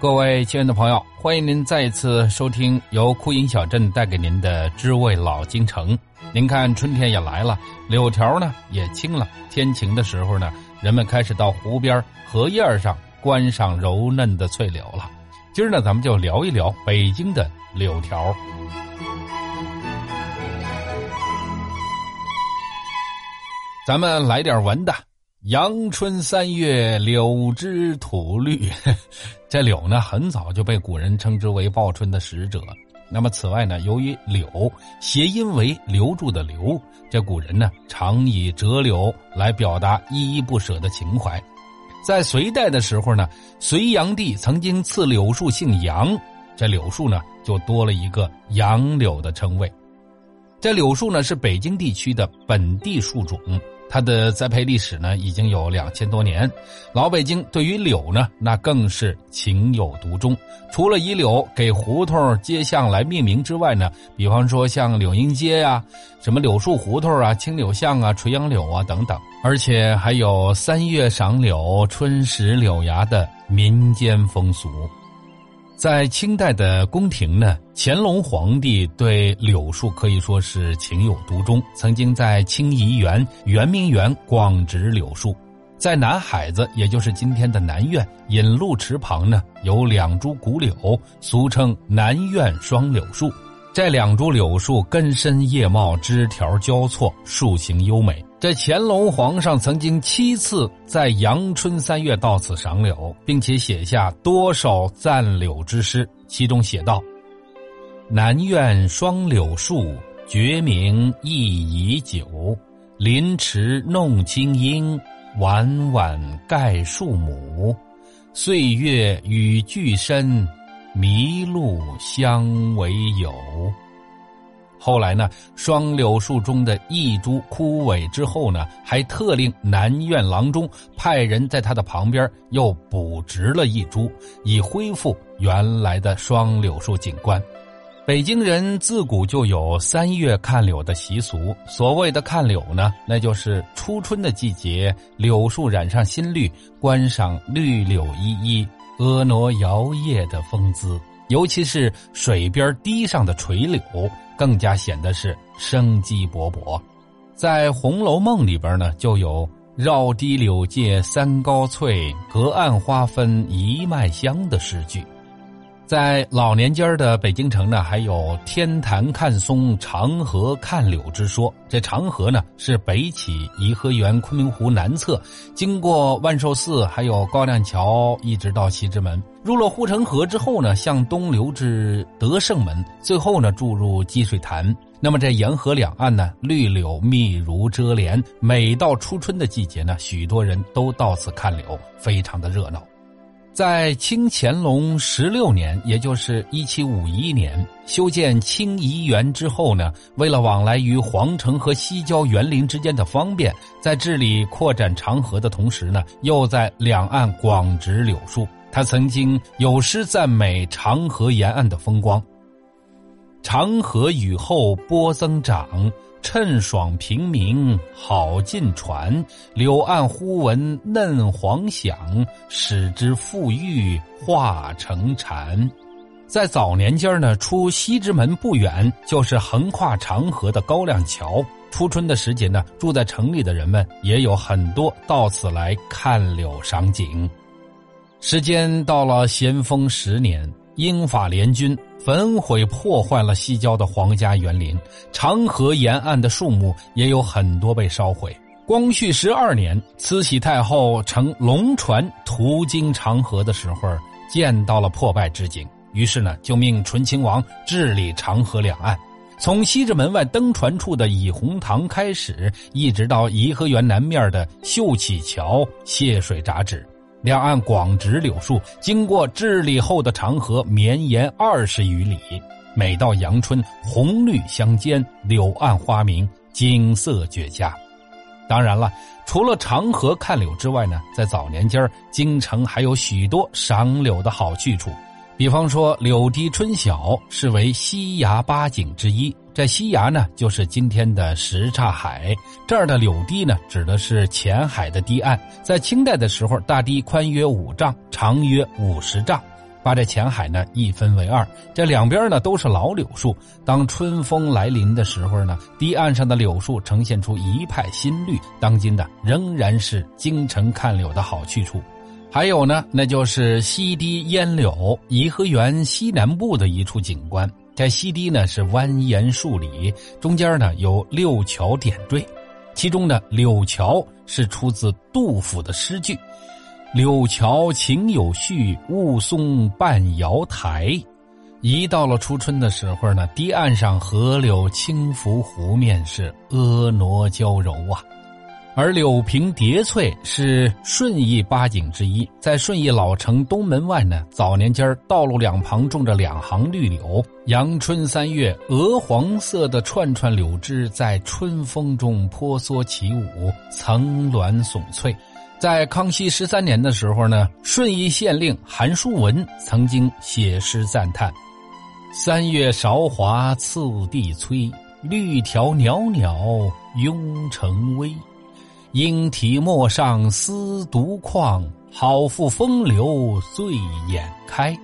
各位亲爱的朋友，欢迎您再一次收听由枯影小镇带给您的《知味老京城》。您看，春天也来了，柳条呢也青了。天晴的时候呢，人们开始到湖边、荷叶上观赏柔嫩的翠柳了。今儿呢，咱们就聊一聊北京的柳条。咱们来点文的。阳春三月柳枝吐绿，这柳呢很早就被古人称之为报春的使者。那么此外呢，由于柳谐音为留住的留，这古人呢常以折柳来表达依依不舍的情怀。在隋代的时候呢，隋炀帝曾经赐柳树姓杨，这柳树呢就多了一个杨柳的称谓。这柳树呢是北京地区的本地树种。它的栽培历史呢，已经有两千多年。老北京对于柳呢，那更是情有独钟。除了以柳给胡同街巷来命名之外呢，比方说像柳荫街呀、什么柳树胡同啊、青柳巷啊、垂杨柳啊等等，而且还有三月赏柳、春时柳芽的民间风俗。在清代的宫廷呢，乾隆皇帝对柳树可以说是情有独钟，曾经在清怡园圆明园广植柳树。在南海子，也就是今天的南苑引路池旁呢，有两株古柳，俗称南苑双柳树。这两株柳树根深叶茂，枝条交错，树形优美。这乾隆皇上曾经七次在阳春三月到此赏柳，并且写下多少赞柳之诗，其中写道：“南苑双柳树，绝名亦已久。临池弄清音，晚晚盖树母。岁月与俱深，迷路相为友。”后来呢，双柳树中的一株枯萎之后呢，还特令南院郎中派人在他的旁边又补植了一株，以恢复原来的双柳树景观。北京人自古就有三月看柳的习俗。所谓的看柳呢，那就是初春的季节，柳树染上新绿，观赏绿柳依依、婀娜摇曳的风姿。尤其是水边堤上的垂柳，更加显得是生机勃勃。在《红楼梦》里边呢，就有“绕堤柳借三高翠，隔岸花分一脉香”的诗句。在老年间的北京城呢，还有天坛看松、长河看柳之说。这长河呢，是北起颐和园昆明湖南侧，经过万寿寺，还有高亮桥，一直到西直门。入了护城河之后呢，向东流至德胜门，最后呢注入积水潭。那么这沿河两岸呢，绿柳密如遮帘。每到初春的季节呢，许多人都到此看柳，非常的热闹。在清乾隆十六年，也就是一七五一年，修建清漪园之后呢，为了往来于皇城和西郊园林之间的方便，在治理扩展长河的同时呢，又在两岸广植柳树。他曾经有诗赞美长河沿岸的风光：“长河雨后波增长。”趁爽平明好进船，柳岸忽闻嫩黄响，使之馥郁化成禅。在早年间呢，出西直门不远就是横跨长河的高亮桥。初春的时节呢，住在城里的人们也有很多到此来看柳赏景。时间到了咸丰十年，英法联军。焚毁破坏了西郊的皇家园林，长河沿岸的树木也有很多被烧毁。光绪十二年，慈禧太后乘龙船途经长河的时候，见到了破败之景，于是呢，就命醇亲王治理长河两岸，从西直门外登船处的倚红堂开始，一直到颐和园南面的秀起桥泄水闸止。两岸广植柳树，经过治理后的长河绵延二十余里。每到阳春，红绿相间，柳暗花明，景色绝佳。当然了，除了长河看柳之外呢，在早年间京城还有许多赏柳的好去处。比方说，柳堤春晓是为西崖八景之一。这西崖呢，就是今天的什刹海。这儿的柳堤呢，指的是前海的堤岸。在清代的时候，大堤宽约五丈，长约五十丈，把这前海呢一分为二。这两边呢都是老柳树。当春风来临的时候呢，堤岸上的柳树呈现出一派新绿。当今的仍然是京城看柳的好去处。还有呢，那就是西堤烟柳，颐和园西南部的一处景观。在西堤呢是蜿蜒数里，中间呢有六桥点缀，其中的柳桥是出自杜甫的诗句：“柳桥情有序，雾凇半瑶台。”一到了初春的时候呢，堤岸上河柳轻拂湖面，是婀娜娇柔啊。而柳平叠翠是顺义八景之一，在顺义老城东门外呢，早年间道路两旁种着两行绿柳，阳春三月，鹅黄色的串串柳枝在春风中婆娑起舞，层峦耸翠。在康熙十三年的时候呢，顺义县令韩叔文曾经写诗赞叹：“三月韶华次第催，绿条袅袅拥成微。”莺啼陌上思独旷，好赋风流醉眼开。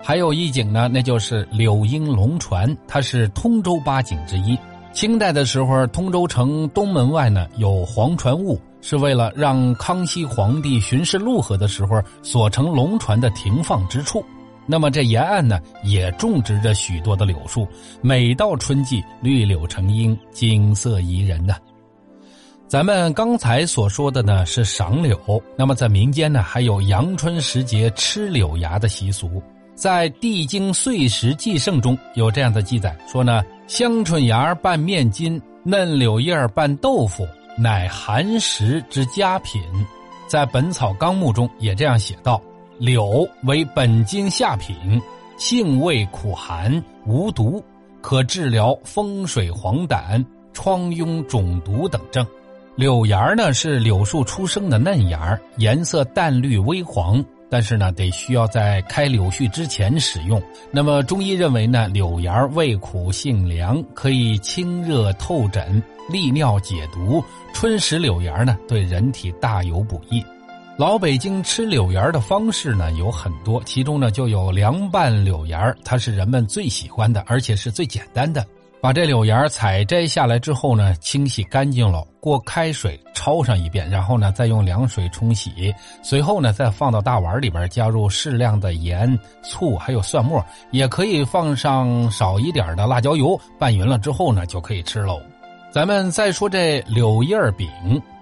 还有一景呢，那就是柳荫龙船，它是通州八景之一。清代的时候，通州城东门外呢有黄船坞，是为了让康熙皇帝巡视陆河的时候所乘龙船的停放之处。那么这沿岸呢也种植着许多的柳树，每到春季绿柳成荫，景色宜人呢。咱们刚才所说的呢是赏柳，那么在民间呢还有阳春时节吃柳芽的习俗。在《地经岁时记胜》中有这样的记载，说呢香椿芽拌面筋，嫩柳叶拌豆腐，乃寒食之佳品。在《本草纲目》中也这样写道：柳为本经下品，性味苦寒，无毒，可治疗风水黄疸、疮痈肿毒等症。柳芽呢是柳树出生的嫩芽颜色淡绿微黄，但是呢得需要在开柳絮之前使用。那么中医认为呢，柳芽味苦性凉，可以清热透疹、利尿解毒。春食柳芽呢，对人体大有补益。老北京吃柳芽的方式呢有很多，其中呢就有凉拌柳芽，它是人们最喜欢的，而且是最简单的。把这柳芽采摘下来之后呢，清洗干净了，过开水焯上一遍，然后呢再用凉水冲洗，随后呢再放到大碗里边，加入适量的盐、醋，还有蒜末，也可以放上少一点的辣椒油，拌匀了之后呢就可以吃喽。咱们再说这柳叶饼，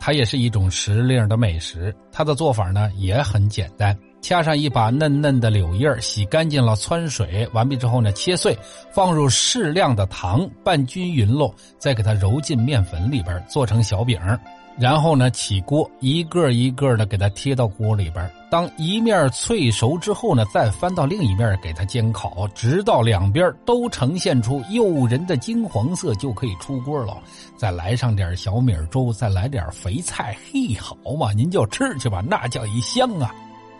它也是一种时令的美食，它的做法呢也很简单。掐上一把嫩嫩的柳叶，洗干净了，汆水完毕之后呢，切碎，放入适量的糖，拌均匀喽，再给它揉进面粉里边，做成小饼。然后呢，起锅，一个一个的给它贴到锅里边。当一面脆熟之后呢，再翻到另一面给它煎烤，直到两边都呈现出诱人的金黄色，就可以出锅了。再来上点小米粥，再来点肥菜，嘿，好嘛，您就吃去吧，那叫一香啊！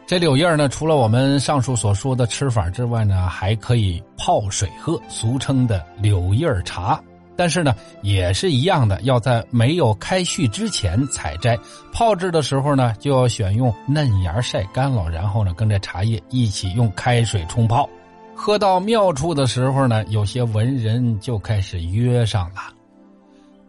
这柳叶呢，除了我们上述所说的吃法之外呢，还可以泡水喝，俗称的柳叶茶。但是呢，也是一样的，要在没有开序之前采摘。泡制的时候呢，就要选用嫩芽晒干了，然后呢，跟着茶叶一起用开水冲泡。喝到妙处的时候呢，有些文人就开始约上了：“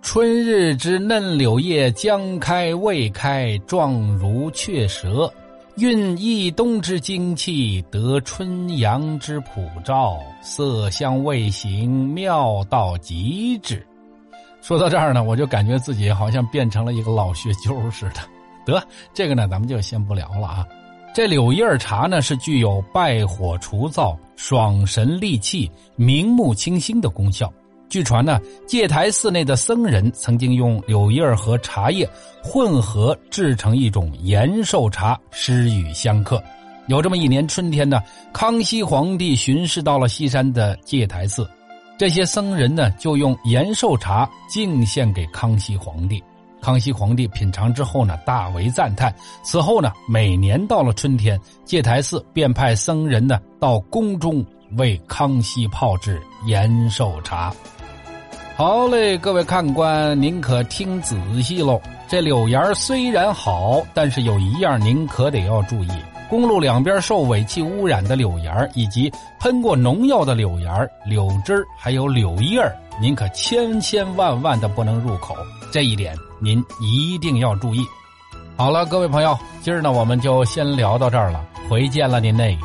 春日之嫩柳叶将开未开，状如雀舌。”蕴一冬之精气，得春阳之普照，色香味形妙到极致。说到这儿呢，我就感觉自己好像变成了一个老学究似的。得，这个呢，咱们就先不聊了啊。这柳叶茶呢，是具有败火除燥、爽神利气、明目清心的功效。据传呢，戒台寺内的僧人曾经用柳叶和茶叶混合制成一种延寿茶，施与香客。有这么一年春天呢，康熙皇帝巡视到了西山的戒台寺，这些僧人呢就用延寿茶敬献给康熙皇帝。康熙皇帝品尝之后呢，大为赞叹。此后呢，每年到了春天，戒台寺便派僧人呢到宫中为康熙泡制延寿茶。好嘞，各位看官，您可听仔细喽。这柳芽虽然好，但是有一样您可得要注意：公路两边受尾气污染的柳芽，以及喷过农药的柳芽、柳枝还有柳叶您可千千万万的不能入口。这一点您一定要注意。好了，各位朋友，今儿呢我们就先聊到这儿了，回见了您嘞。